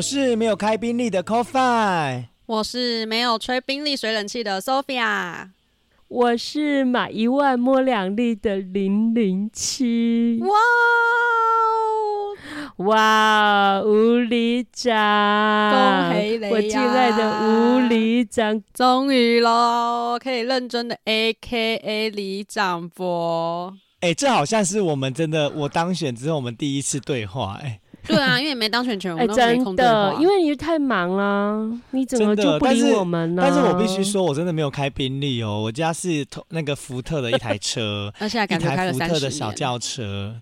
我是没有开宾利的 Coffee。我是没有吹宾利水冷气的 Sophia。我是买一万摸两粒的零零七。哇哦！哇，吴里长，恭喜你呀我敬爱的吴里长，终于喽，可以认真的 A K A 里长播。哎、这好像是我们真的我当选之后我们第一次对话、哎，对啊，因为没当选权，我哎，们都没真空对话。的，因为你太忙了，你怎么就不理我们呢？但是我必须，说，我真的没有开宾利哦，我家是同那个福特的一台车，而且还一感觉开了台福特。的小轿车，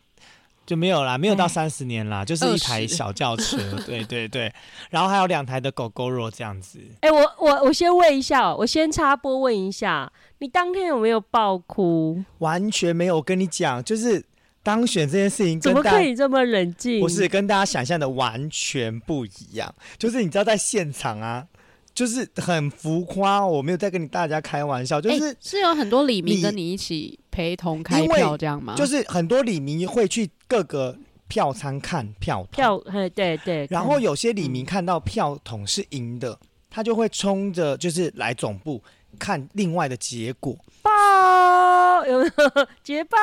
就没有啦，没有到哎三十年啦，就是一台小轿车，对对对，然后还有两台的狗狗肉这样子。哎，我我我先问一下，我先插播问一下，你当天有没有爆哭？完全没有，我跟你讲，就是当选这件事情怎么可以这么冷静？不是跟大家想象的完全不一样，就是你知道在现场啊，就是很浮夸，我没有在跟你大家开玩笑，就是、哎是有很多李明跟你一起陪同开票这样吗？就是很多李明会去各个票仓看票，票，哎，对对，然后有些李明嗯。看到票筒是赢的，他就会冲着就是来总部看另外的结果，报有没有捷报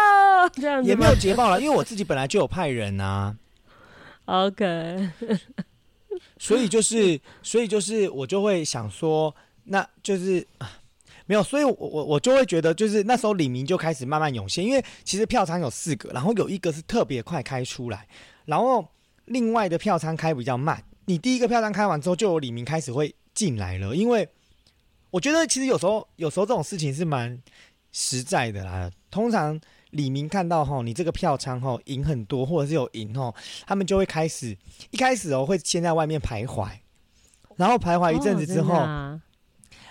这样子也没有捷报了，因为我自己本来就有派人啊，？OK，所以就是所以就是我就会想说，那就是。啊没有，所以我我我就会觉得，就是那时候李明就开始慢慢涌现，因为其实票仓有四个，然后有一个是特别快开出来，然后另外的票仓开比较慢。你第一个票仓开完之后，就有李明开始会进来了，因为我觉得其实有时候有时候这种事情是蛮实在的啦。通常李明看到哈你这个票仓哈赢很多，或者是有赢哦，他们就会开始一开始哦会先在外面徘徊，然后徘徊一阵子之后，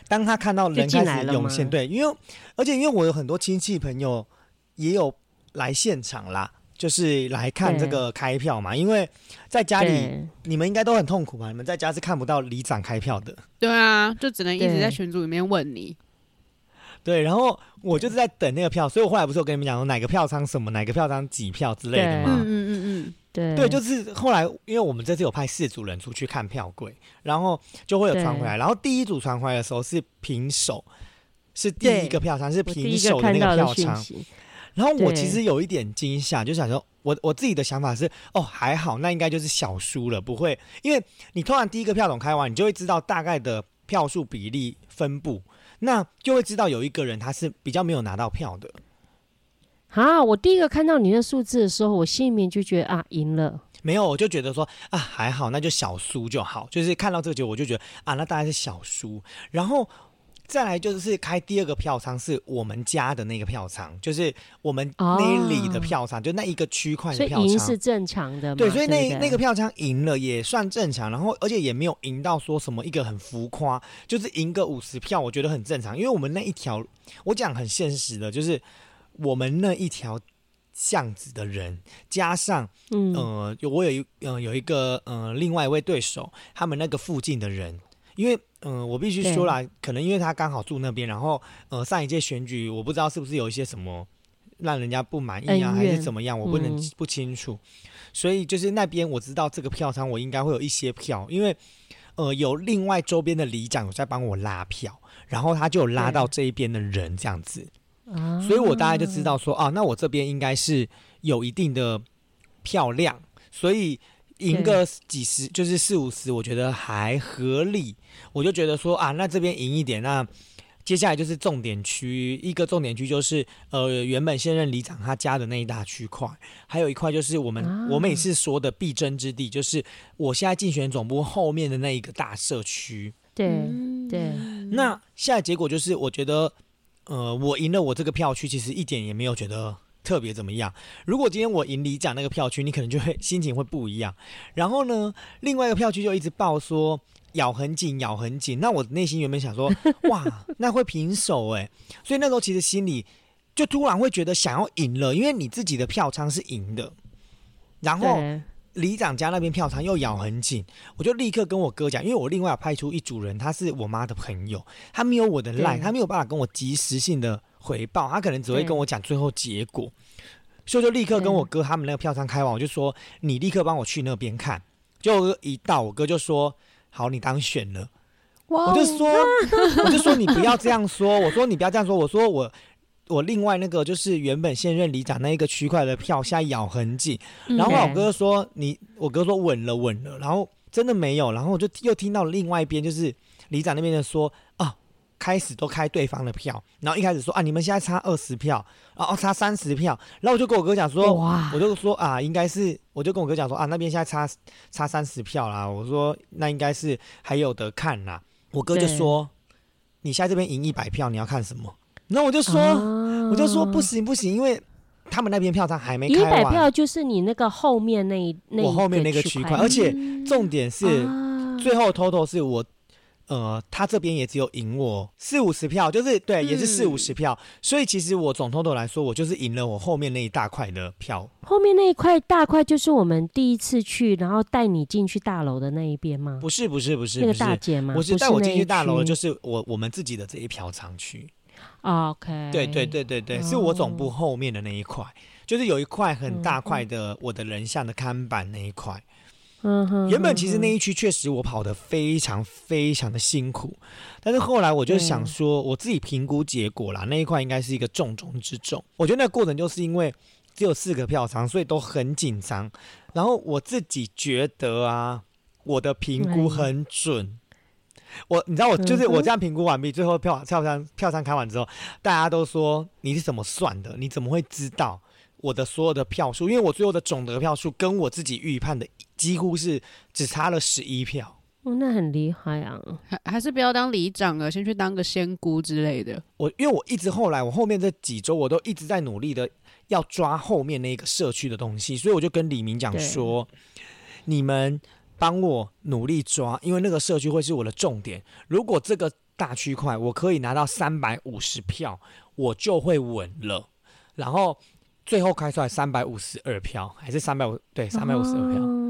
当他看到人开始涌现，对，因为而且因为我有很多亲戚朋友也有来现场啦，就是来看这个开票嘛。因为在家里你们应该都很痛苦吧？你们在家是看不到里长开票的，对啊，就只能一直在群组里面问你。对。然后我就是在等那个票，所以我后来不是有跟你们讲说哪个票仓什么，哪个票仓几票之类的对吗？嗯嗯嗯对对，就是后来，因为我们这次有派四组人出去看票柜，然后就会有传回来。然后第一组传回来的时候是平手，是第一个票仓，是我第一平手的那个票仓。然后我其实有一点惊吓，就想说，我我自己的想法是，哦，还好，那应该就是小输了，不会，因为你突然第一个票筒开完，你就会知道大概的票数比例分布，那就会知道有一个人他是比较没有拿到票的。啊！我第一个看到你的数字的时候，我心里面就觉得啊，赢了。没有，我就觉得说啊，还好，那就小输就好。就是看到这个结果，我就觉得啊，那大概是小输。然后再来就是开第二个票仓，是我们家的那个票仓，就是我们那里的票仓，就那一个区块的票仓赢是。正常的？对，所以那那个票仓赢了也算正常，然后而且也没有赢到说什么一个很浮夸，就是赢个五十票，我觉得很正常。因为我们那一条，我讲很现实的，就是我们那一条巷子的人，加上嗯，呃，有我有一呃有一个呃另外一位对手，他们那个附近的人，因为嗯、呃我必须说啦，可能因为他刚好住那边，然后呃上一届选举我不知道是不是有一些什么让人家不满意啊，还是怎么样，我不能、嗯。不清楚，所以就是那边我知道这个票仓我应该会有一些票，因为呃有另外周边的里长有在帮我拉票，然后他就有拉到这一边的人这样子。啊。所以我大概就知道说啊，那我这边应该是有一定的票量，所以赢个几十就是四五十，我觉得还合理。我就觉得说啊，那这边赢一点，那接下来就是重点区，一个重点区就是呃原本现任里长他家的那一大区块，还有一块就是我们、啊我每次说的必争之地，就是我现在竞选总部后面的那一个大社区。对嗯对，那现在结果就是，我觉得，呃，我赢了我这个票区，其实一点也没有觉得特别怎么样。如果今天我赢里长那个票区，你可能就会心情会不一样。然后呢，另外一个票区就一直报说咬很紧，咬很紧。那我内心原本想说，哇，那会平手哎，所以那时候其实心里就突然会觉得想要赢了，因为你自己的票仓是赢的，然后。对，里长家那边票仓又咬很紧，我就立刻跟我哥讲，因为我另外有派出一组人，他是我妈的朋友，他没有我的赖，对他没有办法跟我及时性的回报，他可能只会跟我讲最后结果，所以就立刻跟我哥他们那个票仓开完，我就说你立刻帮我去那边看，结果一到我哥就说好，你当选了。哇我就说，我就说你不要这样说，我说你不要这样说，我说我我另外那个就是原本现任里长那一个区块的票现在咬很紧，嗯。然后我哥说你，我哥说稳了稳了，然后真的没有，然后我就又听到另外一边就是里长那边的说啊。开始都开对方的票，然后一开始说啊，你们现在差二十票，然后差三十票，然后我就跟我哥讲说，哇我就说啊，应该是，我就跟我哥讲说啊，那边现在差差三十票啦。我说那应该是还有得看啦。我哥就说，你现在这边赢一百票，你要看什么？然后我就说，我就说不行不行，因为他们那边票仓还没一百开完，票就是你那个后面那一那我后面那个区区块，而且重点是、啊最后 total 是我。呃，他这边也只有赢我四五十票，就是对，也是四嗯五十票，所以其实我总 total 来说，我就是赢了我后面那一大块的票。后面那一块大块就是我们第一次去，然后带你进去大楼的那一边吗？不是不是不是那个，大姐吗？不是带我进去大楼的，就是我我们自己的这一票仓区。OK。对对，对对对，是我总部后面的那一块，就是有一块很大块的我的人像的看板那一块。嗯哼原本其实那一一区确实我跑得非常非常的辛苦，但是后来我就想说，我自己评估结果啦，那一块应该是一个重中之重。我觉得那个过程就是因为只有四个票仓，所以都很紧张。然后我自己觉得啊，我的评估很准。我你知道我就是我这样评估完毕，最后票票仓票仓开完之后，大家都说你是怎么算的？你怎么会知道我的所有的票数？因为我最后的总得票数跟我自己预判的几乎是只差了十一票。哦，那很厉害啊！还还是不要当里长了，先去当个仙姑之类的。我因为我一直后来我后面这几周我都一直在努力的要抓后面那个社区的东西，所以我就跟李明讲说，你们帮我努力抓，因为那个社区会是我的重点。如果这个大区块我可以拿到三百五十票，我就会稳了。然后最后开出来三百五十二票，还是三百五对三百五十二票。哦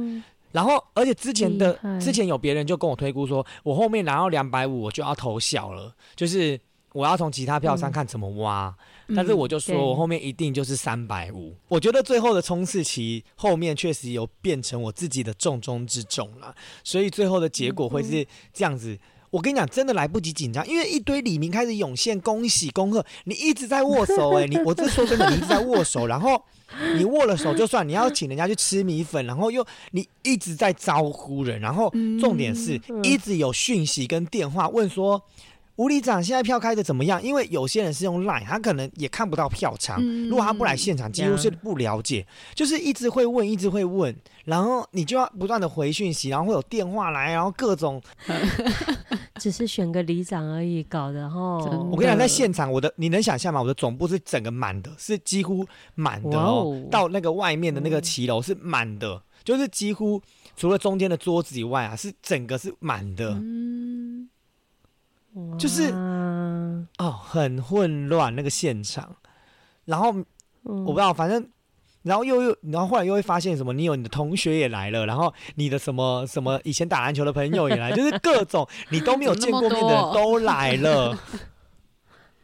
然后，而且之前的之前有别人就跟我推估说，我后面拿到两百五，我就要投小了，就是我要从其他票上看怎么挖。但是我就说我后面一定就是三百五。我觉得最后的冲刺期后面确实有变成我自己的重中之重了，所以最后的结果会是这样子。我跟你讲，真的来不及紧张，因为一堆李明开始涌现，恭喜恭贺，你一直在握手、哎，你我这说真的，你一直在握手，然后你握了手就算，你要请人家去吃米粉，然后又你一直在招呼人，然后重点是嗯一直有讯息跟电话问说。吴里长现在票开的怎么样？因为有些人是用 Line，他可能也看不到票场。嗯如果他不来现场，几乎是不了解，就是一直会问，一直会问，然后你就要不断的回讯息，然后会有电话来，然后各种。只是选个里长而已，搞的哈。的我跟你讲，在现场，我的你能想象吗？我的总部是整个满的，是几乎满的哇哦哦。到那个外面的那个骑楼是满的，就是几乎除了中间的桌子以外啊，是整个是满的。嗯，就是哦，很混乱那个现场。然后嗯我不知道，反正，然后又又，然后后来又会发现什么？你有你的同学也来了，然后你的什么什么以前打篮球的朋友也来，就是各种你都没有见过面的人都来了，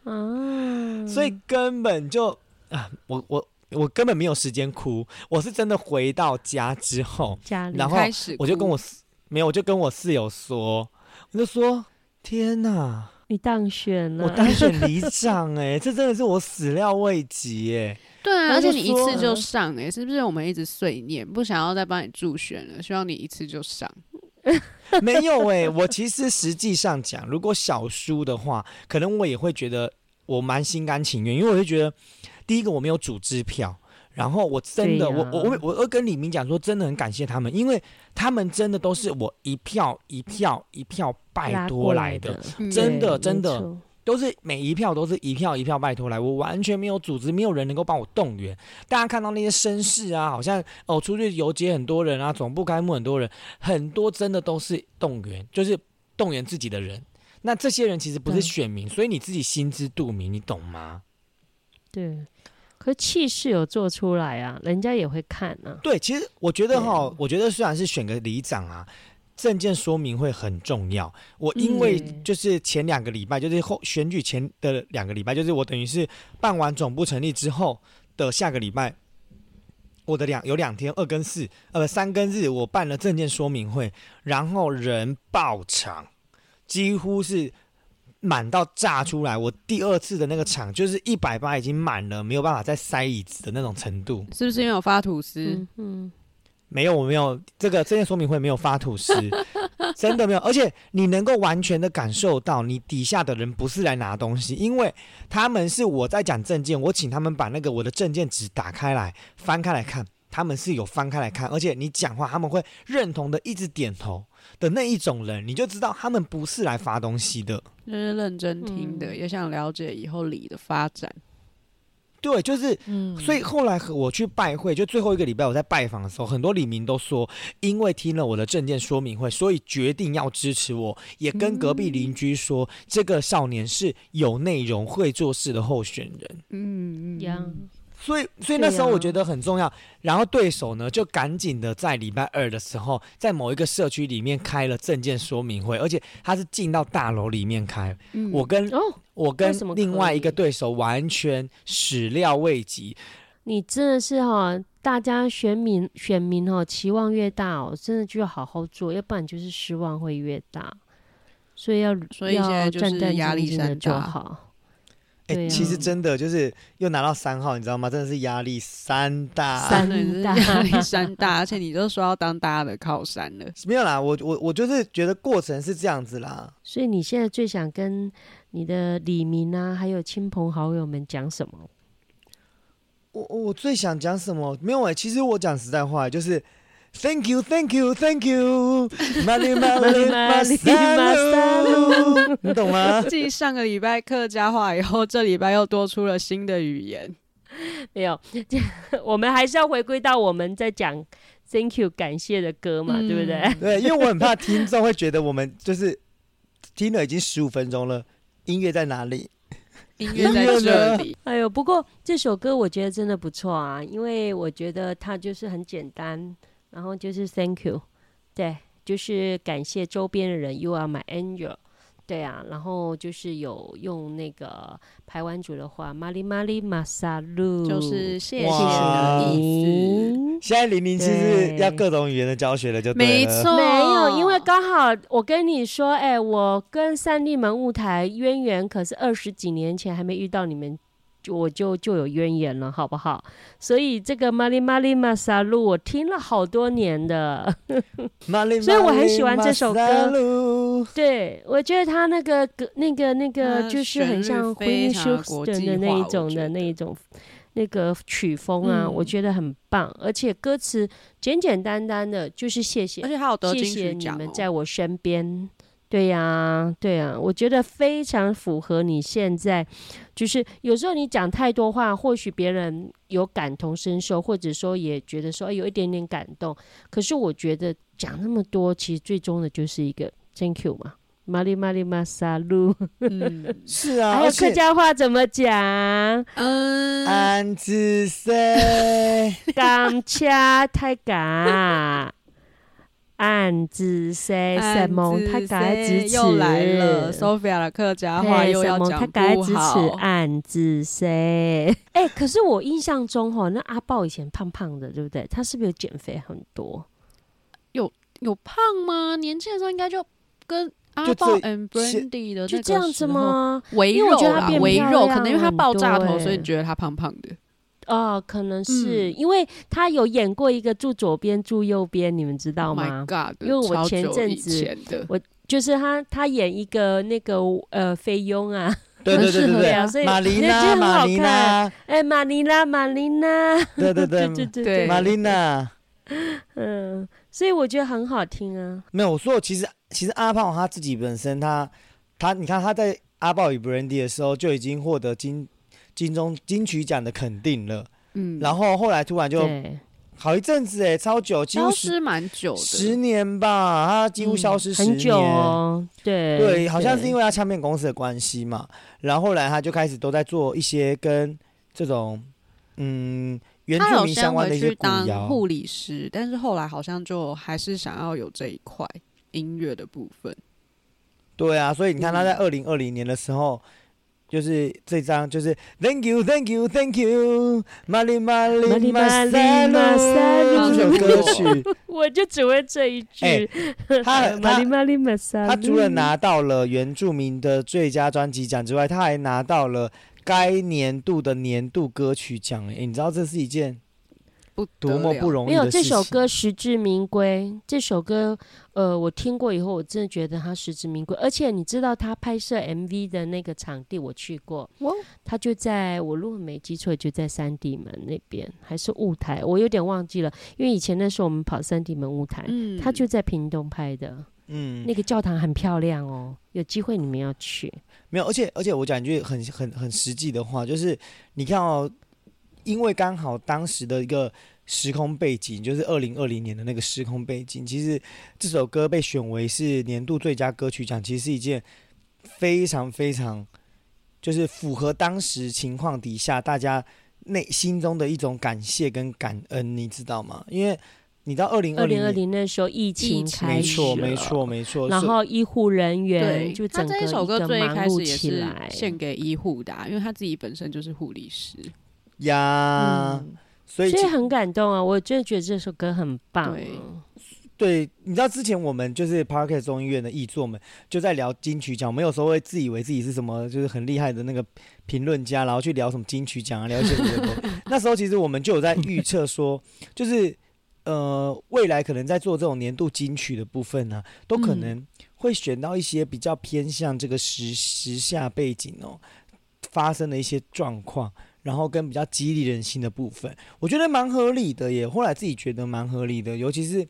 啊，所以根本就啊，我我我根本没有时间哭，我是真的回到家之后，家里然后我就跟我室没有，我就跟我室友说，我就说天哪，你当选了，我当选里长哎、这真的是我始料未及哎、对啊，而且你一次就上哎、是不是我们一直碎念，不想要再帮你助选了，希望你一次就上。没有哎、我其实实际上讲，如果小输的话，可能我也会觉得我蛮心甘情愿，因为我会觉得，第一个我没有组织票，然后我真的，我我我我会跟李明讲说，真的很感谢他们，因为他们真的都是我一票一票一票拜拉托过来来的，嗯真的真的都是每一票都是一票一票拜托来，我完全没有组织，没有人能够帮我动员。大家看到那些绅士啊，好像哦出去游街很多人啊，总部开幕很多人，很多真的都是动员，就是动员自己的人。那这些人其实不是选民，所以你自己心知肚明，你懂吗？对，可气势有做出来啊，人家也会看啊。对，其实我觉得哈，我觉得虽然是选个里长啊，证件说明会很重要。我因为嗯就是前两个礼拜，就是后选举前的两个礼拜，就是我等于是办完总部成立之后的下个礼拜，我的两有两天二跟四，呃三跟日，我办了证件说明会，然后人爆场，几乎是。满到炸出来！我第二次的那个场就是一百八已经满了，没有办法再塞椅子的那种程度。是不是因为我发吐司？嗯嗯，没有，我没有这个这件说明会没有发吐司，真的没有。而且你能够完全的感受到，你底下的人不是来拿东西，因为他们是我在讲证件，我请他们把那个我的证件纸打开来，翻开来看，他们是有翻开来看，而且你讲话他们会认同的，一直点头的那一种人，你就知道他们不是来发东西的。就是认真听的，嗯也想了解以后里的发展。对，就是嗯。所以后来和我去拜会，就最后一个礼拜我在拜访的时候，很多李明都说，因为听了我的证件说明会，所以决定要支持我，也跟隔壁邻居说，这个少年是有内容、会做事的候选人。嗯所以，所以那时候我觉得很重要。然后对手呢，就赶紧的在礼拜二的时候，在某一个社区里面开了证件说明会，而且他是进到大楼里面开。嗯我跟哦，我跟另外一个对手完全始料未及，你真的是哈、大家选民选民哦，期望越大哦，真的就要好好做，要不然就是失望会越大。所以要所以现在要就是压力山大好。哎、其实真的就是又拿到三号，你知道吗？真的是压力山大压力山大，而且你都说要当大家的靠山了。没有啦，我我我就是觉得过程是这样子啦。所以你现在最想跟你的李明啊，还有亲朋好友们讲什么？我我最想讲什么？没有哎、其实我讲实在话，就是 Thank you, Thank you, Thank you，玛丽玛丽玛萨鲁，你懂吗？继上个礼拜客家话以后，这礼拜又多出了新的语言。没有，我们还是要回归到我们在讲 Thank you 感谢的歌嘛，对不对？嗯对，因为我很怕听众会觉得我们就是听了已经十五分钟了，音乐在哪里？音乐在这里，哎呦，不过这首歌我觉得真的不错啊，因为我觉得它就是很简单，然后就是 Thank you，对，就是感谢周边的人，You are my angel，对啊，然后就是有用那个排湾族的话，玛丽玛丽马萨路，就是谢谢哇的意你。现在零零七是要各种语言的教学了，就。对了。没错，没有，因为刚好我跟你说，哎、我跟三立门舞台渊源可是二十几年前还没遇到你们，就我就就有渊源了，好不好？所以这个玛丽玛丽玛萨路我听了好多年的，所以我很喜欢这首歌对我觉得他那个歌那个那个就是很像旋律 Whitney 非常国 Houston 的那一种的那一种。那个曲风啊，嗯我觉得很棒，而且歌词简简单单的，就是谢谢而，且还有得谢金谢你们。在我身边。对呀、对呀、我觉得非常符合你现在，就是有时候你讲太多话，或许别人有感同身受，或者说也觉得说、哎有一点点感动。可是我觉得讲那么多，其实最终的就是一个 thank you 嘛，玛丽玛丽玛萨路。嗯 是啊，还有客家话怎么讲？嗯，安子塞？感谢大家，暗自 say 什么？他改支持又来了，Sophia 的客家话又要讲他改支持不好。暗自 say。哎、可是我印象中哈，那阿豹以前胖胖的，对不对？他是不是有减肥很多？有有胖吗？年轻的时候应该就跟阿豹这 and Brandy 的就这样子？吗？微因为我肉啦，觉得他变微肉，可能因为他爆炸头，所以你觉得他胖胖的。哦，可能是、嗯因为他有演过一个住左边住右边，你们知道 Oh 吗 god！因为我前阵子前的就是他他演一个那个呃菲佣啊，对对对对所以玛丽娜，很好看。娜，哎，玛丽娜，玛丽娜，对对对对对对玛丽娜。嗯，所以我觉得很好听啊。没有，我说其实其实阿胖他自己本身他他你看他在阿豹与 Brandy 的时候就已经获得金金钟金曲奖的肯定了，嗯，然后后来突然就，好一阵子哎，超久，几乎消失蛮久十，年吧，他几乎嗯消失十年。很久哦，对对，好像是因为为他唱片公司的关系嘛，然后后来他就开始都在做一些跟这种嗯原住民相关的一些当。护理师，但是后来好像就还是想要有这一块音乐的部分。对啊，所以你看他在嗯二零二零年的时候，就是这张就是 Thank you Thank you Thank you 玛丽玛丽 Mali 玛 Mali Masalu 这首歌曲，我就只会这一句。哎他 他他除了拿到了原住民的最佳专辑奖之外，他还拿到了该年度的年度歌曲奖。哎，你知道这是一件不多么不容容易。没有这首歌实至名归。这首歌，呃，我听过以后，我真的觉得它实至名归。而且你知道他拍摄 MV 的那个场地，我去过，哇他就在我如果没记错，就在三地门那边，还是雾台，我有点忘记了，因为以前那时候我们跑三地门雾台，嗯他就在屏东拍的。嗯那个教堂很漂亮哦，有机会你们要去。没有，而且而且我讲一句很很很实际的话，就是你看哦，因为刚好当时的一个时空背景，就是二零二零年的那个时空背景，其实这首歌被选为是年度最佳歌曲奖，其实是一件非常非常就是符合当时情况底下大家内心中的一种感谢跟感恩，你知道吗？因为你知道二零二零二二零那时候疫情开始没错，没错，没错。然后医护人员对，就整个他这一首歌个忙碌开始也是起来。献给医护的啊、因为他自己本身就是护理师。呀，嗯，所以所以很感动啊！我真的觉得这首歌很棒。对对，你知道之前我们就是 Parket 中医院的译作们就在聊金曲奖，我们有时候会自以为自己是什么就是很厉害的那个评论家，然后去聊什么金曲奖啊，聊一些什么。那时候其实我们就有在预测说，就是呃未来可能在做这种年度金曲的部分呢、都可嗯能会选到一些比较偏向这个时时下背景哦发生的一些状况。然后跟比较激励人心的部分，我觉得蛮合理的耶。后来自己觉得蛮合理的，尤其是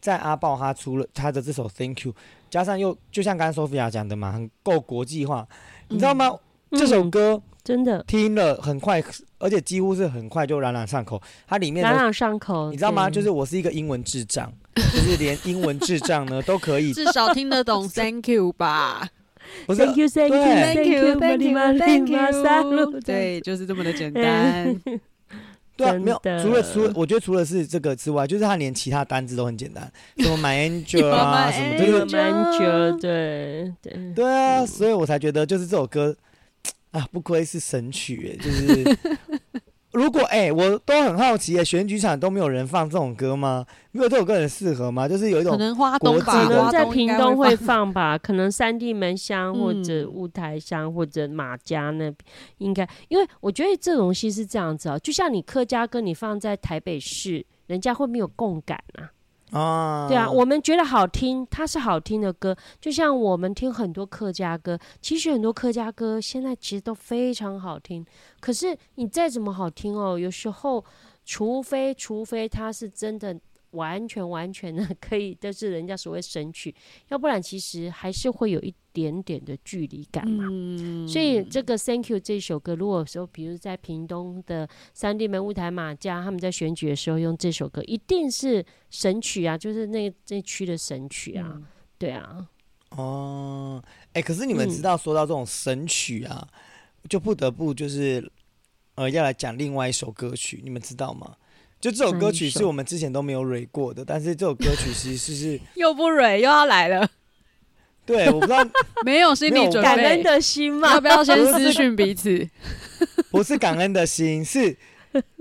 在阿豹他出了他的这首《Thank You》，加上又就像刚刚 Sophia 讲的嘛，很够国际化，你知道吗？这首嗯歌真的听了很快，而且几乎是很快就朗朗上口。它里面的朗朗上口，你知道吗？就是我是一个英文智障，就是连英文智障呢都可以，至少听得懂 Thank you 吧 Thank you, thank you, 对 Thank you, Thank Thank you, you, Thank you。对，就是这么的简单。对啊，没有除了除了我觉得除了是这个之外，就是他连其他单字都很简单，什么 My Angel 啊，什么这个就是 Angel，对对。对啊，所以我才觉得就是这首歌啊，不愧是神曲耶，就是如果哎、我都很好奇耶，选举场都没有人放这种歌吗？没有这首歌很适合吗？就是有一种可种能花东吧，可能在屏东会放放吧，可能三地门乡或者嗯雾台乡或者马家那边应该，因为我觉得这东西是这样子哦，就像你客家歌你放在台北市，人家会没有共感啊。啊，对啊，我们觉得好听，它是好听的歌，就像我们听很多客家歌，其实很多客家歌现在其实都非常好听。可是你再怎么好听哦，有时候除非除非它是真的完全完全的可以，都是人家所谓神曲，要不然其实还是会有一点点的距离感嘛。嗯所以这个《Thank You》这首歌，如果说比如在屏东的三地门舞台马家，他们在选举的时候用这首歌，一定是神曲啊，就是那那区的神曲啊，嗯。对啊，哦，哎、可是你们嗯。知道，说到这种神曲啊，就不得不就是呃，要来讲另外一首歌曲，你们知道吗？就这首歌曲是我们之前都没有蕊过的，但是这首歌曲其实是 又不蕊又要来了，对，我不知道 没有心理准备，感恩的心嘛要，不要先私讯彼此？不是感恩的心，是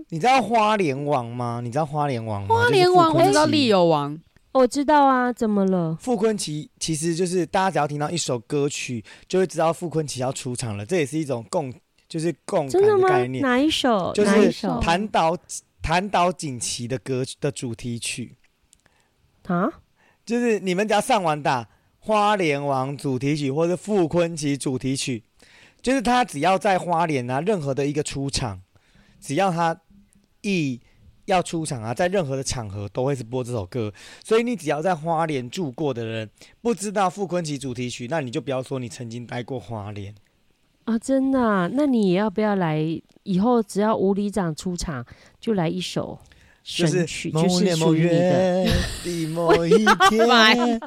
你知道花莲王吗？你知道花莲王吗？花莲王我知道利利友王，我知道啊，怎么了？傅坤奇其实就是大家只要听到一首歌曲，就会知道傅坤奇要出场了，这也是一种共就是共感的概？念。哪一首？就是哪一首弹岛弹岛锦旗的歌的主题曲，啊？就是你们只要上网打花莲王主题曲或者傅坤奇主题曲，就是他只要在花莲啊任何的一个出场，只要他一要出场啊，在任何的场合都会是播这首歌。所以你只要在花莲住过的人，不知道傅坤奇主题曲，那你就不要说你曾经待过花莲。啊，真的啊、那你也要不要来？以后只要吴里长出场，就来一首就是神曲，就是年某属于你的。月的某一天，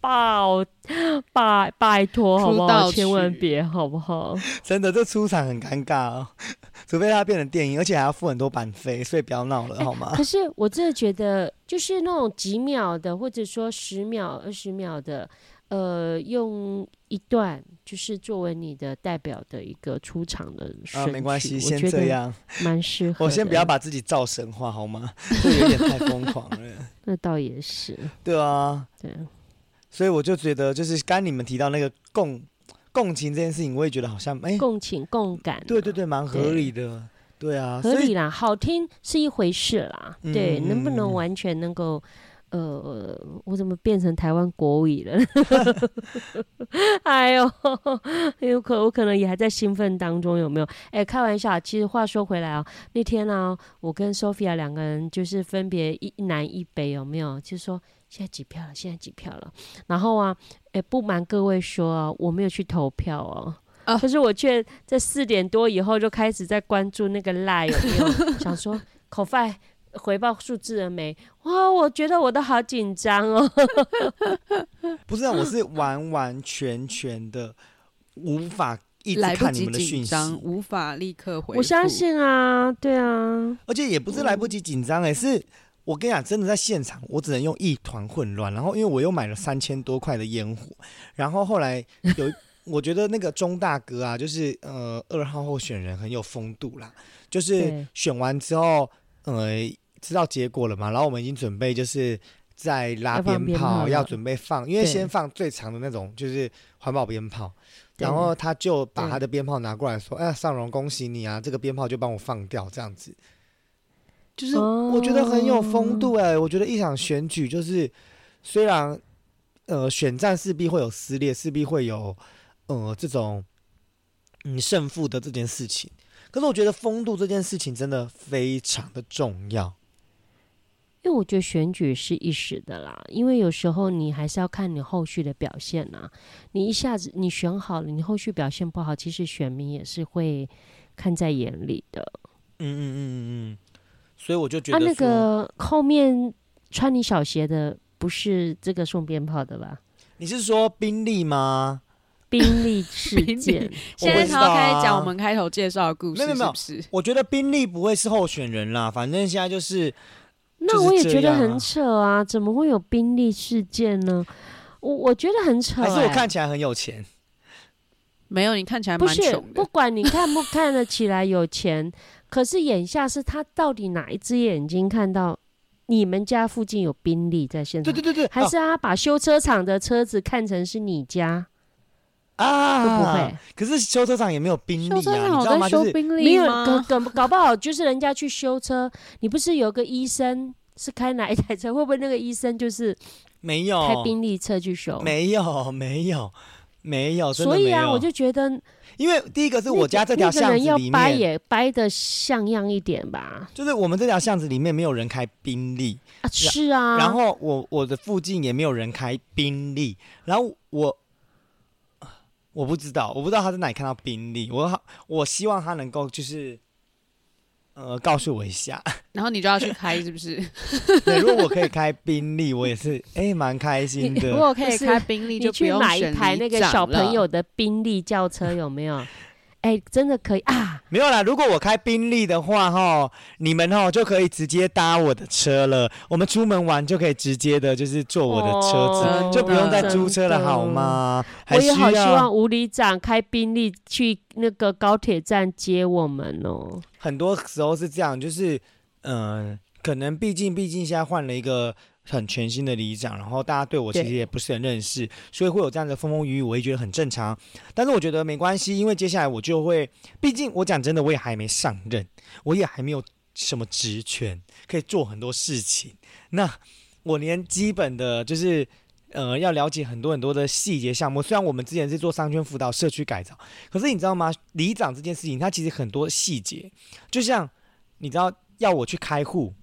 拜拜拜托，好不好？千万别，好不好？真的这出场很尴尬哦，除非它变成电影，而且还要付很多版费，所以不要闹了好吗？可是我真的觉得，就是那种几秒的，或者说十秒、二十秒的，呃，用一段就是作为你的代表的一个出场的啊，没关系，先这样。蛮适合。我先不要，把自己造神话好吗？这有点太疯狂了。那倒也是，对啊，对。所以我就觉得，就是刚刚你们提到那个共共情这件事情，我也觉得好像哎、共情共感，对对对，蛮合理的。对啊，合理啦，好听是一回事啦，对，嗯能不能完全能够，呃，我怎么变成台湾国语了？哎呦，有可我可能也还在兴奋当中，有没有？哎，开玩笑，其实话说回来啊，那天呢、我跟 Sophia 两个人就是分别一一南一北，有没有？就是说现在几票了？现在几票了？然后啊，哎，不瞒各位说啊，我没有去投票哦。啊可是我却在四点多以后就开始在关注那个 line 有没有，想说口饭回报数字了没？哇，我觉得我都好紧张哦。不是啊，我是完完全全的无法一直来不及看你们的讯息，紧张，无法立刻回。我相信啊，对啊，而且也不是来不及紧张，哎，是我跟你讲，真的在现场，我只能用一团混乱。然后因为我又买了三千多块的烟火，然后后来有，我觉得那个钟大哥啊，就是呃二号候选人很有风度啦，就是选完之后，呃知道结果了嘛，然后我们已经准备就是。在拉鞭炮，要准备放，因为先放最长的那种，就是环保鞭炮，然后他就把他的鞭炮拿过来说：“哎呀，尚荣，恭喜你啊，这个鞭炮就帮我放掉，这样子。”就是我觉得很有风度哎、我觉得一场选举就是虽然呃选战势必会有撕裂，势必会有呃这种嗯胜负的这件事情，可是我觉得风度这件事情真的非常的重要。因为我觉得选举是一时的啦，因为有时候你还是要看你后续的表现呐。你一下子你选好了，你后续表现不好，其实选民也是会看在眼里的。嗯嗯嗯嗯嗯，所以我就觉啊，得那个后面穿你小鞋的不是这个送鞭炮的吧？你是说宾利吗？宾利事件，现在才要开始讲我们开头介绍的故事，没有没有是不是？我觉得宾利不会是候选人啦，反正现在就是那我也觉得很扯啊！怎么会有宾利事件呢？我我觉得很扯、欸，还是我看起来很有钱。没有，你看起来不是。不管你看不看得起来有钱，可是眼下是他到底哪一只眼睛看到你们家附近有宾利在现场？对对对对，还是他把修车厂的车子看成是你家？啊，会不会？可是修车厂也没有宾利啊，你知道吗？就是在修宾没有，搞？搞搞不好就是人家去修车，你不是有个医生是开哪一台车？会不会那个医生就是没有开宾利车去修？哦没有没有没有，真的所以啊，我就觉得因为第一个是我家这条巷子里要掰，也掰的像样一点吧？就是我们这条巷子里面没有人开宾利，啊，是啊。然后我我的附近也没有人开宾利，然后我我不知道，我不知道他在哪里看到宾利，我好我希望他能够就是呃告诉我一下，然后你就要去开，是不是？对，如果我可以开宾利，我也是哎蛮开心的。如果可以开宾利，你就不用去买一台那个小朋友的宾利轿车 有没有？哎、真的可以啊！没有啦，如果我开宾利的话，哈，你们哈就可以直接搭我的车了。我们出门玩就可以直接的，就是坐我的车子，哦就不用再租车了，好吗？我也好希望吴里长开宾利去那个高铁站接我们哦。很多时候是这样，就是嗯、呃可能毕竟毕竟现在换了一个很全新的里长，然后大家对我其实也不是很认识，所以会有这样的风风雨雨，我也觉得很正常。但是我觉得没关系，因为接下来我就会，毕竟我讲真的，我也还没上任，我也还没有什么职权可以做很多事情。那我连基本的就是。呃，要了解很多很多的细节项目。虽然我们之前是做商圈辅导、社区改造，可是你知道吗？里长这件事情，它其实很多细节，就像你知道要我去开户，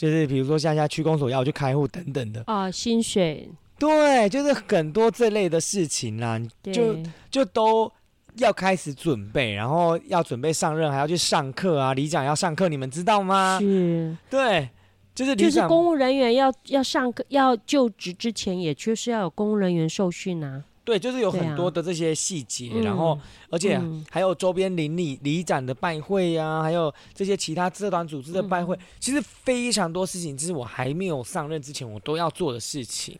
就是比如说像现在区公所要我去开户等等的，啊，薪水对，就是很多这类的事情啦，就就都要开始准备，然后要准备上任，还要去上课啊，里长要上课，你们知道吗？是，对，就是就是公务人员要要上课要就职之前，也确实要有公务人员受训啊。对，就是有很多的这些细节，然后嗯而且嗯还有周边邻里里长的拜会呀、还有这些其他社团组织的拜嗯会，其实非常多事情，这是我还没有上任之前我都要做的事情。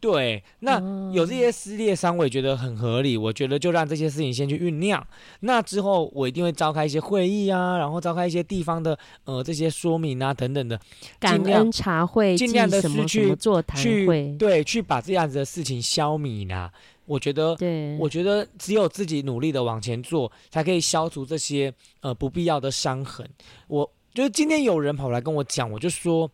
对，那哦有这些撕裂伤，我也觉得很合理。我觉得就让这些事情先去酝酿，那之后我一定会召开一些会议啊，然后召开一些地方的呃这些说明啊等等的，感恩茶会，尽量地记什么是去座谈去会，对，去把这样子的事情消弭啦。我觉得对，我觉得只有自己努力的往前做，才可以消除这些呃不必要的伤痕。我就是今天有人跑来跟我讲，我就说，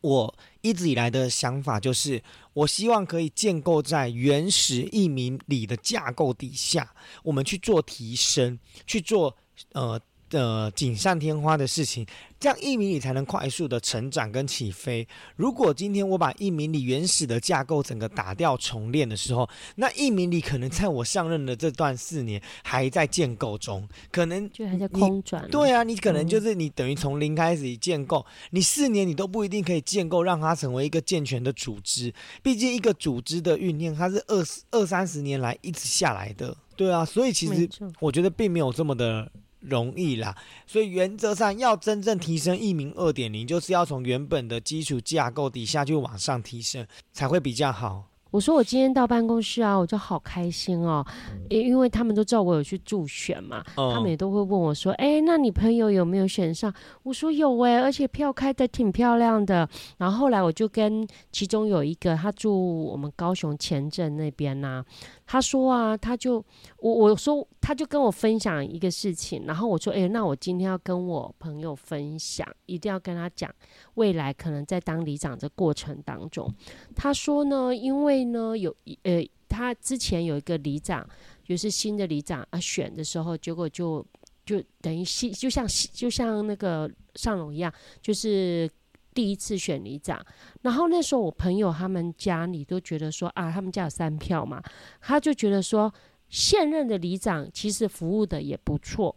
我一直以来的想法就是，我希望可以建构在原始译民里的架构底下，我们去做提升，去做呃。呃，锦上添花的事情，这样一米里才能快速的成长跟起飞。如果今天我把一米里原始的架构整个打掉重练的时候，那一米里可能在我上任的这段四年还在建构中，可能就还在空转。对啊，你可能嗯就是你等于从零开始建构，你四年你都不一定可以建构让它成为一个健全的组织。毕竟一个组织的酝酿，它是二十二三十年来一直下来的。对啊，所以其实我觉得并没有这么的容易啦。所以原则上要真正提升一名二点零，就是要从原本的基础架构底下去往上提升，才会比较好。我说我今天到办公室啊，我就好开心哦，因因为他们都知道我有去助选嘛，他们也嗯，都会问我说：“哎、那你朋友有没有选上？”我说有哎、而且票开的挺漂亮的。然后后来我就跟其中有一个，他住我们高雄前镇那边呐、他说啊，他就我我说他就跟我分享一个事情，然后我说：“哎、那我今天要跟我朋友分享，一定要跟他讲未来可能在当里长的过程当中。”他说呢，因为呢有呃，他之前有一个里长。就是新的里长啊选的时候，结果就就等于新，就像就像那个上龙一样，就是第一次选里长。然后那时候我朋友他们家里都觉得说啊，他们家有三票嘛，他就觉得说现任的里长其实服务的也不错。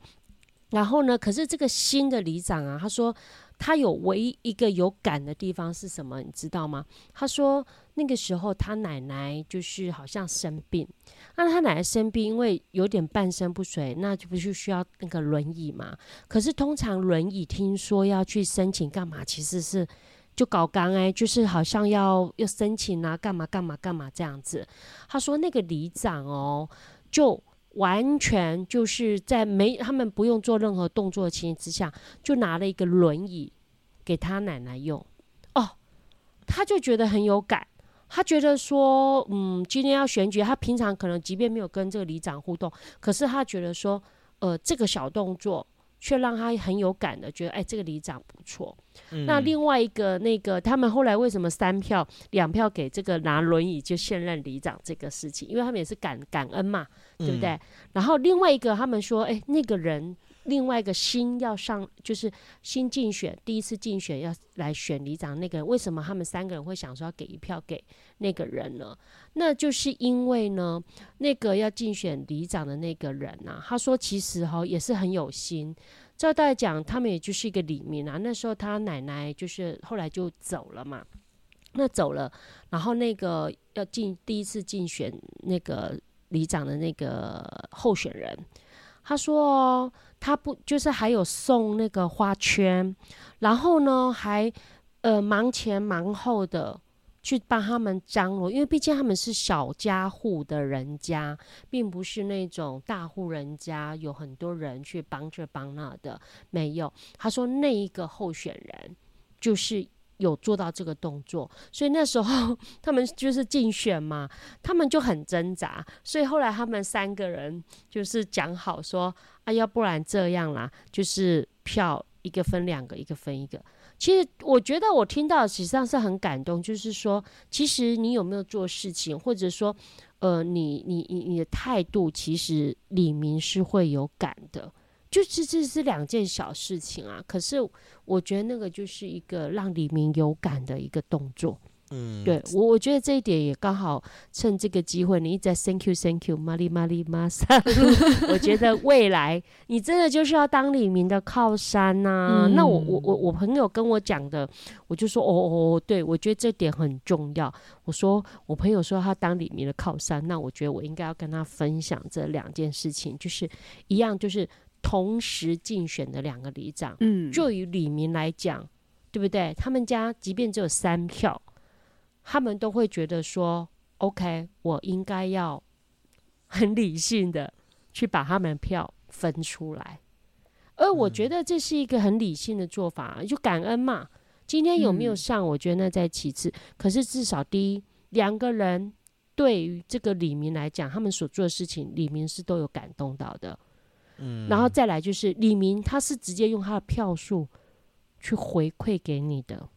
然后呢，可是这个新的里长啊，他说他有唯一一个有感的地方是什么，你知道吗？他说那个时候他奶奶就是好像生病。那他奶奶生病，因为有点半身不遂，那就不是需要那个轮椅嘛？可是通常轮椅听说要去申请干嘛，其实是就搞刚哎，就是好像要要申请啊，干嘛干嘛干嘛这样子。他说那个里长哦，就完全就是在没他们不用做任何动作的情形之下，就拿了一个轮椅给他奶奶用。哦，他就觉得很有感。他觉得说，嗯，今天要选举，他平常可能即便没有跟这个里长互动，可是他觉得说，呃，这个小动作却让他很有感的觉得，哎，这个里长不错。那另外一个那个，他们后来为什么三票两票给这个拿轮椅就现任里长这个事情？因为他们也是感感恩嘛，对不对？然后另外一个，他们说，哎，那个人另外一个新要上，就是新竞选，第一次竞选要来选里长那个人，为什么他们三个人会想说要给一票给那个人呢？那就是因为呢，那个要竞选里长的那个人呐、他说其实哈也是很有心。照道理讲，他们也就是一个里面啊。那时候他奶奶就是后来就走了嘛，那走了，然后那个要进第一次竞选那个里长的那个候选人，他说哦，他不就是还有送那个花圈，然后呢还呃忙前忙后的去帮他们张罗，因为毕竟他们是小家户的人家，并不是那种大户人家有很多人去帮这帮那的，没有。他说那一个候选人就是有做到这个动作，所以那时候他们就是竞选嘛，他们就很挣扎，所以后来他们三个人就是讲好说，啊，要不然这样啦，就是票一个分两个，一个分一个。其实我觉得我听到实际上是很感动，就是说，其实你有没有做事情，或者说，呃，你你你你的态度，其实李明是会有感的。就是这是两件小事情啊，可是我觉得那个就是一个让李明有感的一个动作。嗯，对我，我觉得这一点也刚好趁这个机会，你一直在 thank you thank you，玛丽玛丽玛萨路，我觉得未来你真的就是要当李明的靠山呐、嗯那我我我我朋友跟我讲的，我就说哦哦哦，对我觉得这点很重要。我说我朋友说他当李明的靠山，那我觉得我应该要跟他分享这两件事情，就是一样，就是同时竞选的两个里长。嗯，就以李明来讲，对不对？他们家即便只有三票，他们都会觉得说，OK，我应该要很理性的去把他们的票分出来。而我觉得这是一个很理性的做法，就感恩嘛。今天有没有嗯上，我觉得那在其次。可是至少第一，两个人对于这个李明来讲，他们所做的事情，李明是都有感动到的。嗯。然后再来就是李明，他是直接用他的票数去回馈给你的，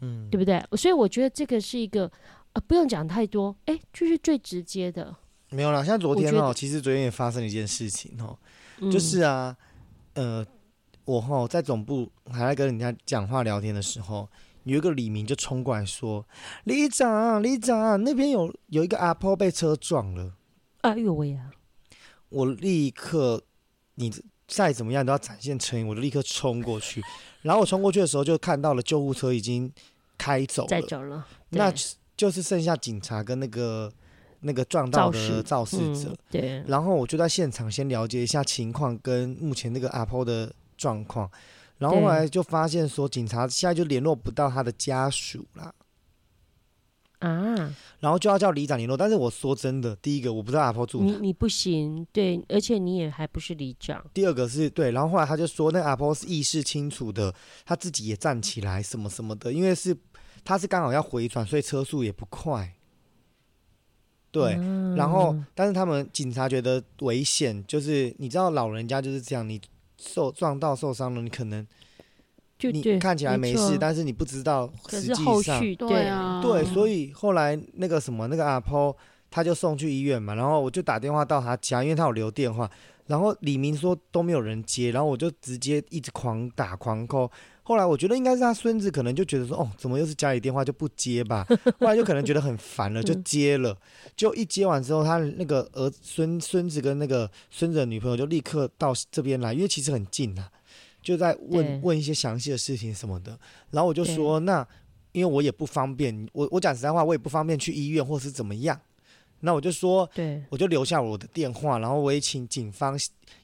嗯。对不对？所以我觉得这个是一个呃，不用讲太多，哎，就是最直接的，没有啦，像昨天哦，其实昨天也发生了一件事情哦，嗯、就是啊，呃，我哈在总部还在跟人家讲话聊天的时候，有一个李明就冲过来说：“李长，李长，那边有有一个阿婆被车撞了。哎呦喂呀，”我立刻，你再怎么样都要展现诚意，我就立刻冲过去。然后我冲过去的时候，就看到了救护车已经开走了，再走了，那就是剩下警察跟那个那个撞到的肇事者。嗯、对，然后我就在现场先了解一下情况跟目前那个阿婆的状况，然后后来就发现说警察现在就联络不到他的家属啦，啊，然后就要叫里长联络。但是我说真的，第一个我不知道阿婆住哪，你你不行，对，而且你也还不是里长，第二个是对，然后后来他就说那阿婆是意识清楚的，他自己也站起来什么什么的，因为是他是刚好要回转，所以车速也不快。对，嗯然后，但是他们警察觉得危险，就是你知道老人家就是这样，你受撞到受伤了，你可能你就你，看起来没事，但是你不知道可实际是后上续对啊，对，所以后来那个什么那个阿婆他就送去医院嘛，然后我就打电话到他家，因为他有留电话，然后李明说都没有人接，然后我就直接一直狂打狂扣。后来我觉得应该是他孙子可能就觉得说哦，怎么又是家里电话就不接吧，后来就可能觉得很烦了，就嗯接了。就一接完之后，他那个儿孙孙子跟那个孙子的女朋友就立刻到这边来，因为其实很近啊，就在问问一些详细的事情什么的。然后我就说那。因为我也不方便，我我讲实在话，我也不方便去医院或是怎么样。那我就说，对，我就留下我的电话，然后我也请警方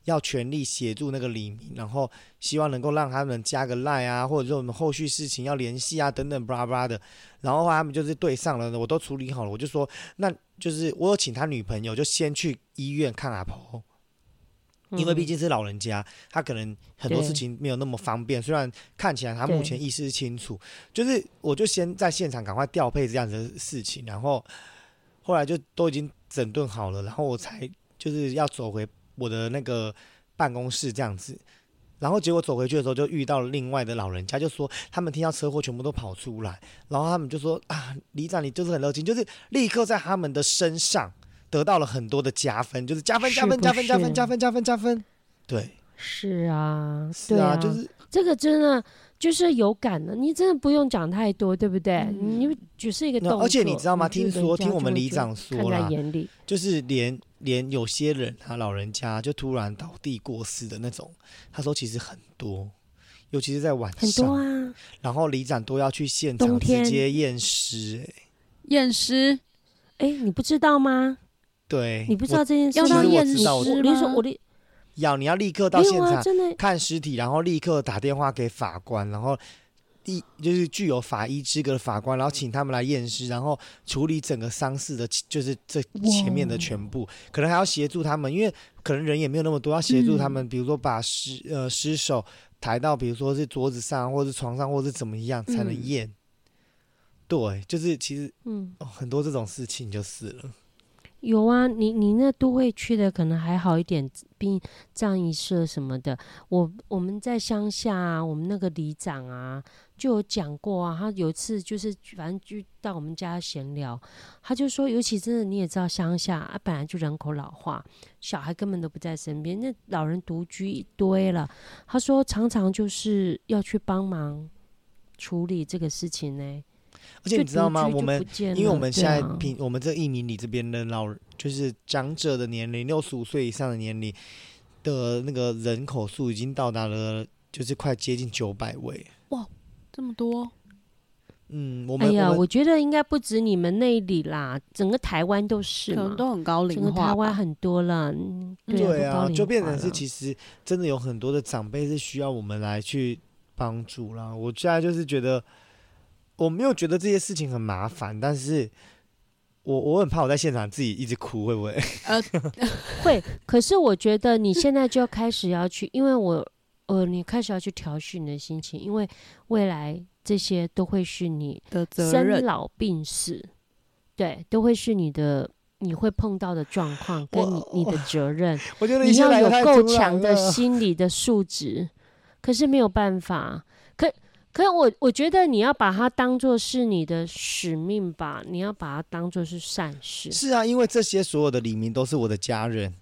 要全力协助那个李明，然后希望能够让他们加个赖啊，或者说我们后续事情要联系啊，等等巴拉巴拉的。然后他们就是对上了，我都处理好了，我就说，那就是我有请他女朋友就先去医院看阿婆，因为毕嗯竟是老人家，他可能很多事情没有那么方便。虽然看起来他目前意识清楚，就是我就先在现场赶快调配这样子的事情，然后后来就都已经整顿好了，然后我才就是要走回我的那个办公室这样子。然后结果走回去的时候，就遇到了另外的老人家，就说他们听到车祸全部都跑出来，然后他们就说啊，李长你就是很热情，就是立刻在他们的身上得到了很多的加分，就是加分加分加分加分加分加分加分，对。是啊，是啊，就是这个真的就是有感的，你真的不用讲太多，对不对？嗯。你只是一个动作，而且你知道吗？听说听我们里长说看在啦，眼里，就是连连有些人他老人家就突然倒地过世的那种，他说其实很多，尤其是在晚很多上，啊，然后里长都要去现场直接验尸、欸，验尸？哎，你不知道吗？对，你不知道这件事情，要到验其实我知道尸我你说吗我的要你要立刻到现场看尸体，然后立刻打电话给法官，然后一就是具有法医资格的法官，然后请他们来验尸，然后处理整个丧事的，就是这前面的全部，可能还要协助他们，因为可能人也没有那么多，要协助他们，比如说把尸呃尸首抬到，比如说是桌子上，或者是床上，或者是怎么样才能嗯验。对，就是其实、嗯。哦、很多这种事情就是了。有啊，你你那都会区的可能还好一点，并葬仪社什么的。我我们在乡下啊，我们那个里长啊就有讲过啊，他有一次就是反正就到我们家闲聊，他就说，尤其真的你也知道乡下啊，本来就人口老化，小孩根本都不在身边，那老人独居一堆了。他说常常就是要去帮忙处理这个事情呢。而且你知道吗？我们因为我们现在平我们这一民里这边的老，就是长者的年龄，六十五岁以上的年龄的那个人口数已经到达了，就是快接近九百位。哇这么多，嗯，我们哎呀，我我觉得应该不止你们那里啦，整个台湾都是可能，都很高整个龄化吧。台湾很多了，嗯对啊，就变成是其实真的有很多的长辈是需要我们来去帮助啦。我现在就是觉得我没有觉得这些事情很麻烦，但是我我很怕我在现场自己一直哭，会不会？会，可是我觉得你现在就要开始要去，因为我呃，你开始要去调试你的心情，因为未来这些都会是你的责生任，老病死，对，都会是你的你会碰到的状况，跟你你的责任，我觉得你要有够强的 心理的素质，可是没有办法，可可是我我觉得你要把它当做是你的使命吧，你要把它当做是善事，是啊，因为这些所有的李明都是我的家人。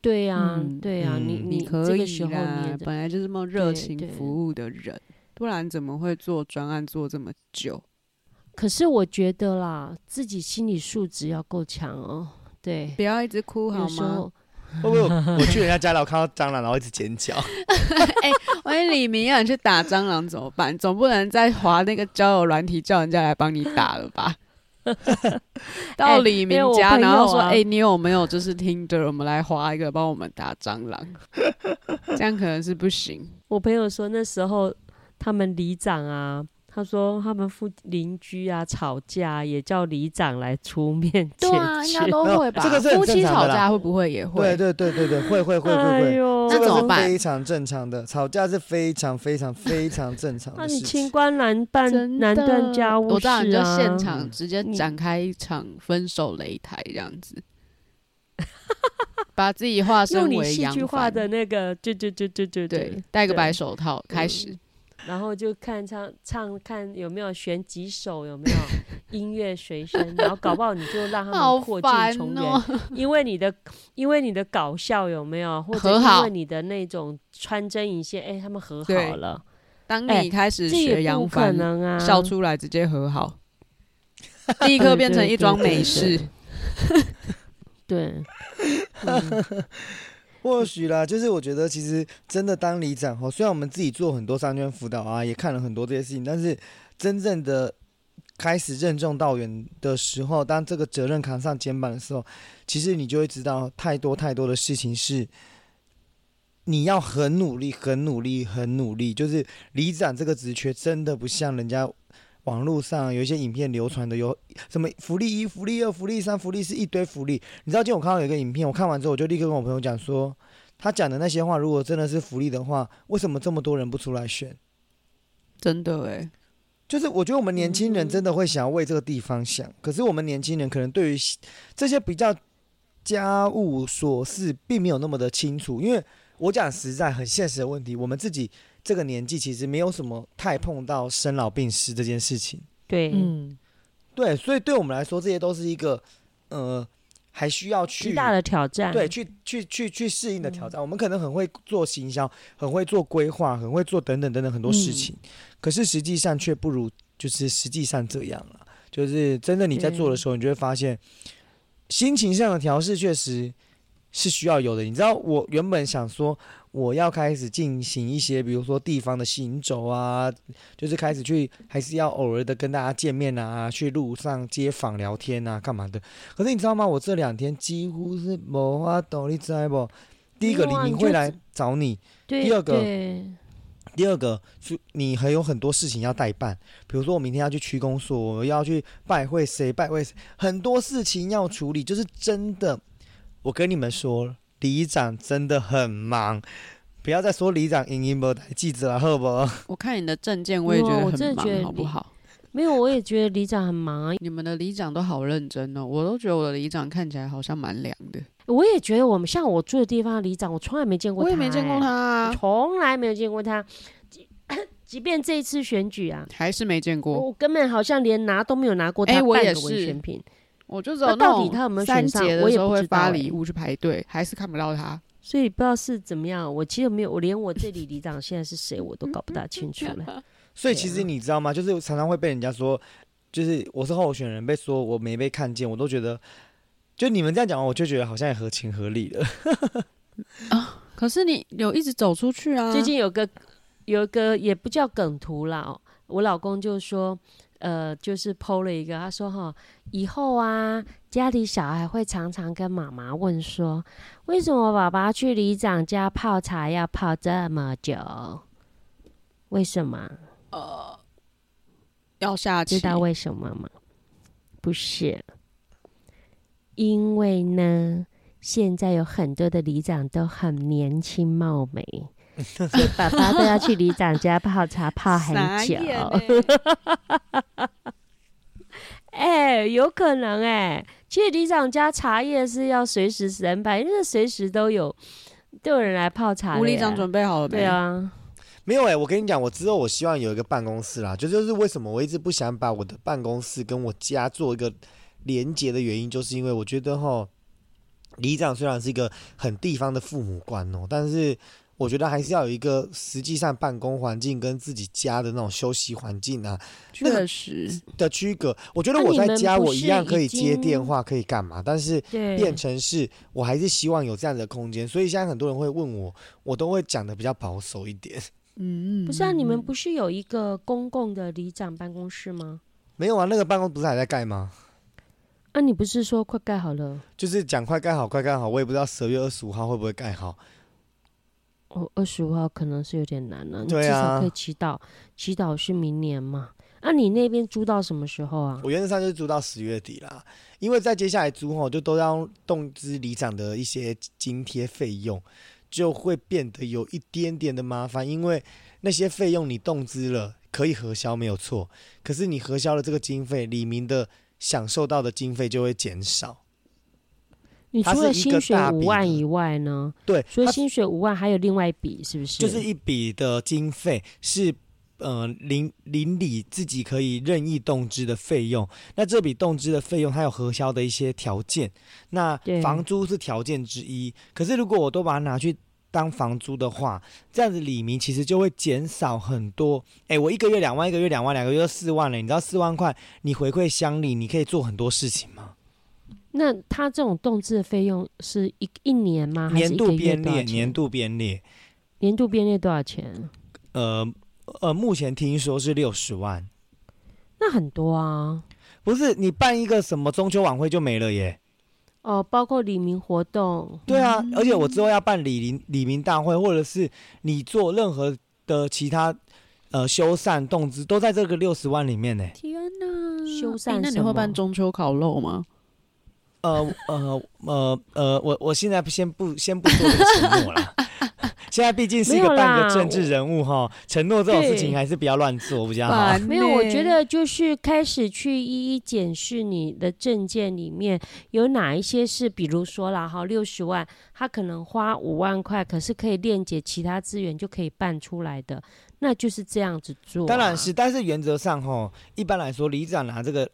对呀、嗯对呀、你嗯你可以这个时候你，本来就是这么热情服务的人，不然怎么会做专案做这么久？可是我觉得啦，自己心理素质要够强哦。对，不要一直哭好吗？会不会我我去人家家然后看到蟑螂，然后一直尖叫？哎万一李明要你去打蟑螂怎么办？总不能再划那个交友软体叫人家来帮你打了吧？到李明家，然后说：“啊哎、你有没有就是听着，我们来划一个，帮我们打蟑螂？”这样可能是不行。我朋友说那时候他们里长啊，他说他们附邻居啊吵架，也叫里长来出面 解决。啊应该都会吧？这个是夫妻吵架会不会也会？对对对对对，会会会会哎会。呦，这个是那怎么办非常正常的，吵架是非常非常非常正常那你的事情。清官难办难断家务事我知道，你就啊！现场直接展开一场分手擂台这样子，把自己化身用你为杨戏剧化，的那个，对对对对对对，戴个白手套开始嗯。然后就看唱唱看有没有选几首有没有 音乐随身，然后搞不好你就让他们扩进烦重圆，哦！因为你的因为你的搞笑有没有，或者因为你的那种穿针引线，哎，他们和好了，当哎你开始学也不可杨帆，能啊！笑出来直接和好，立刻变成一桩美事。对，嗯或许啦，就是我觉得其实真的当里长哦，虽然我们自己做很多商圈辅导啊，也看了很多这些事情，但是真正的开始任重道远的时候，当这个责任扛上肩膀的时候，其实你就会知道太多太多的事情是你要很努力、很努力、很努力。就是里长这个职缺真的不像人家网络上有一些影片流传的，有什么福利一、福利二、福利三、福利四一堆福利。你知道，今天我看到有一个影片，我看完之后，我就立刻跟我朋友讲说，他讲的那些话，如果真的是福利的话，为什么这么多人不出来选？真的哎，就是我觉得我们年轻人真的会想要为这个地方想，可是我们年轻人可能对于这些比较家务琐事并没有那么的清楚，因为我讲实在很现实的问题，我们自己这个年纪其实没有什么太碰到生老病死这件事情，对，嗯，对，所以对我们来说，这些都是一个呃还需要去大的挑战。对，去去去去适应的挑战。我们可能很会做行销，很会做规划，很会做等等等等很多事情，可是实际上却不如就是实际上这样了。就是真的你在做的时候，你就会发现心情上的调试确实是需要有的。你知道，我原本想说我要开始进行一些，比如说地方的行走啊，就是开始去还是要偶尔的跟大家见面啊，去路上街访聊天啊，干嘛的。可是你知道吗？我这两天几乎是没法度，你知道不？第一个，李明会来找你；第二个第二个，就你还有很多事情要代办，比如说我明天要去区公所，我要去拜会谁，拜会谁，很多事情要处理，就是真的。我跟你们说，里长真的很忙，不要再说里长赢赢不来记者了，好不好？我看你的证件，我也觉得真的很忙，好不好？没有，我也觉得里长很忙啊。你们的里长都好认真哦，我都觉得我的里长看起来好像蛮凉的。我也觉得我们像我住的地方的里长，我从来没见过他、我也没见过他欸，啊，从来没有见过他。即 即便这一次选举啊，还是没见过。我根本好像连拿都没有拿过哎他半个我也是文选品，我就知道那到底他有没有三选上节的时候会我也不知道欸发礼物去排队，还是看不到他。所以不知道是怎么样。我其实没有，我连我这里里长现在是谁我都搞不大清楚了。所以其实你知道吗？就是常常会被人家说，就是我是候选人被说我没被看见，我都觉得，就你们这样讲，我就觉得好像也合情合理的。可是你有一直走出去啊？最近有个有一个也不叫梗图啦、哦，我老公就说，呃，就是 PO 了一个，他说哈，以后啊，家里小孩会常常跟妈妈问说，为什么爸爸去里长家泡茶要泡这么久？为什么？呃要下棋知，道为什么吗？不是，因为呢，现在有很多的里长都很年轻貌美，爸爸都要去里长家泡茶泡很 久。傻眼欸 哎、有可能哎、其实里长家茶叶是要随时 stand by，因为随时都有都有人来泡茶。吴里长准备好了没？对，啊，没有哎、我跟你讲，我之后我希望有一个办公室啦，就就是为什么我一直不想把我的办公室跟我家做一个连接的原因，就是因为我觉得哈，里长虽然是一个很地方的父母官哦，但是我觉得还是要有一个实际上办公环境跟自己家的那种休息环境啊那个确实，的区隔。我觉得我在家我一样可以接电话，可以干嘛，但是，变成是我还是希望有这样的空间，所以现在很多人会问我，我都会讲的比较保守一点。嗯，不是啊，你们嗯不是有一个公共的里长办公室吗？没有啊，那个办公不是还在盖吗？啊，你不是说快盖好了？就是讲快盖好，快盖好，我也不知道十月二十五号会不会盖好。哦，二十五号可能是有点难了、你对啊至少可以祈祷，祈祷是明年嘛。啊，你那边租到什么时候啊？我原则上就是租到十月底啦，因为在接下来租后就都要动资里长的一些津贴费用，就会变得有一点点的麻烦，因为那些费用你动资了可以核销没有错，可是你核销了这个经费，李明的享受到的经费就会减少。你除了薪水五万以外呢？对，它除了薪水五万，还有另外一笔，是不是？就是一笔的经费是呃邻邻里自己可以任意动支的费用。那这笔动支的费用，它有核销的一些条件。那房租是条件之一。可是如果我都把它拿去当房租的话，这样子李明其实就会减少很多。哎，我一个月两万，一个月两万，两个月就四万了。你知道四万块你回馈乡里，你可以做很多事情吗？那他这种动资的费用是一一年吗？还是年度编列，年度编列。年度编列多少钱？呃呃，目前听说是六十万。那很多啊。不是你办一个什么中秋晚会就没了耶？哦，包括李明活动，对啊，而且我之后要办李林李明大会，或者是你做任何的其他呃修缮动资，都在这个六十万里面呢。天哪，修缮欸那你会办中秋烤肉吗？呃呃呃呃，我我现在先不先不做这个承诺了。现在毕竟是一个半个政治人物哈，承诺这种事情还是比较乱做比较好。没有，我觉得就是开始去一一检视你的证件里面有哪一些是，比如说啦，哈，六十万，他可能花五万块，可是可以链接其他资源就可以办出来的，那就是这样子做啊、当然是，但是原则上哈，一般来说，里长拿这个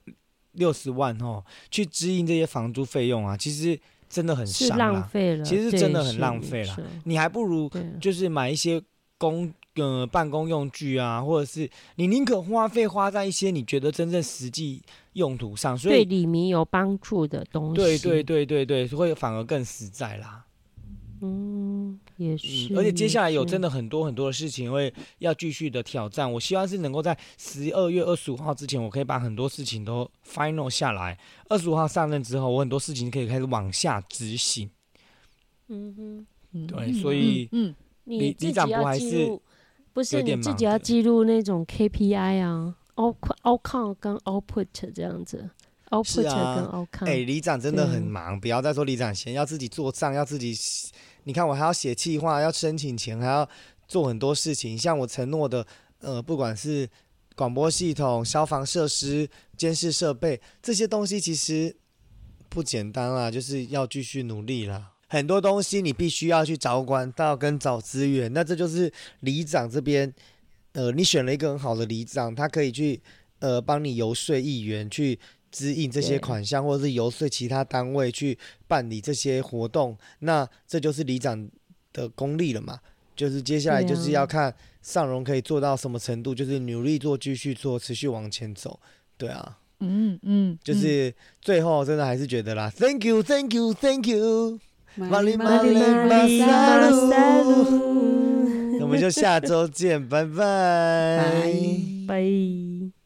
六十万哦去支应这些房租费用啊，其实真的很伤啦。费了，其实真的很浪费啦你还不如，就是买一些公呃办公用具啊，或者是你宁可花费花在一些你觉得真正实际用途上，所以对李明有帮助的东西，对对对对对，会反而更实在啦。嗯，也是，嗯，而且接下来有真的的很多很多的事情会要继续的挑战。我希望是能够在十二月二十五号之前，我可以把很多事情都 final 下来。二十五号上任之后，我很多事情可以开始往下执行。嗯哼。嗯对所以嗯，你里里长自己要部还是记录，不是你自己要记录那种 KPI 啊，out outcome 跟 output 这样子，output 啊跟 outcome。哎、里长真的很忙，不要再说里长闲，要自己做账，要自己，你看我还要写计划，要申请钱，还要做很多事情。像我承诺的，呃，不管是广播系统、消防设施、监视设备这些东西，其实不简单啦，就是要继续努力啦。很多东西你必须要去找管道跟找资源，那这就是里长这边，呃，你选了一个很好的里长，他可以去呃帮你游说议员去支应这些款项，或者是游说其他单位去办理这些活动，那这就是里长的功力了嘛。就是接下来就是要看尚荣可以做到什么程度，就是努力做、继续做、持续往前走。对啊，嗯嗯，就是最后真的还是觉得啦，Thank you，Thank you，Thank you，玛丽玛丽玛玛丽萨鲁萨鲁那我们就下周见，拜拜拜。拜。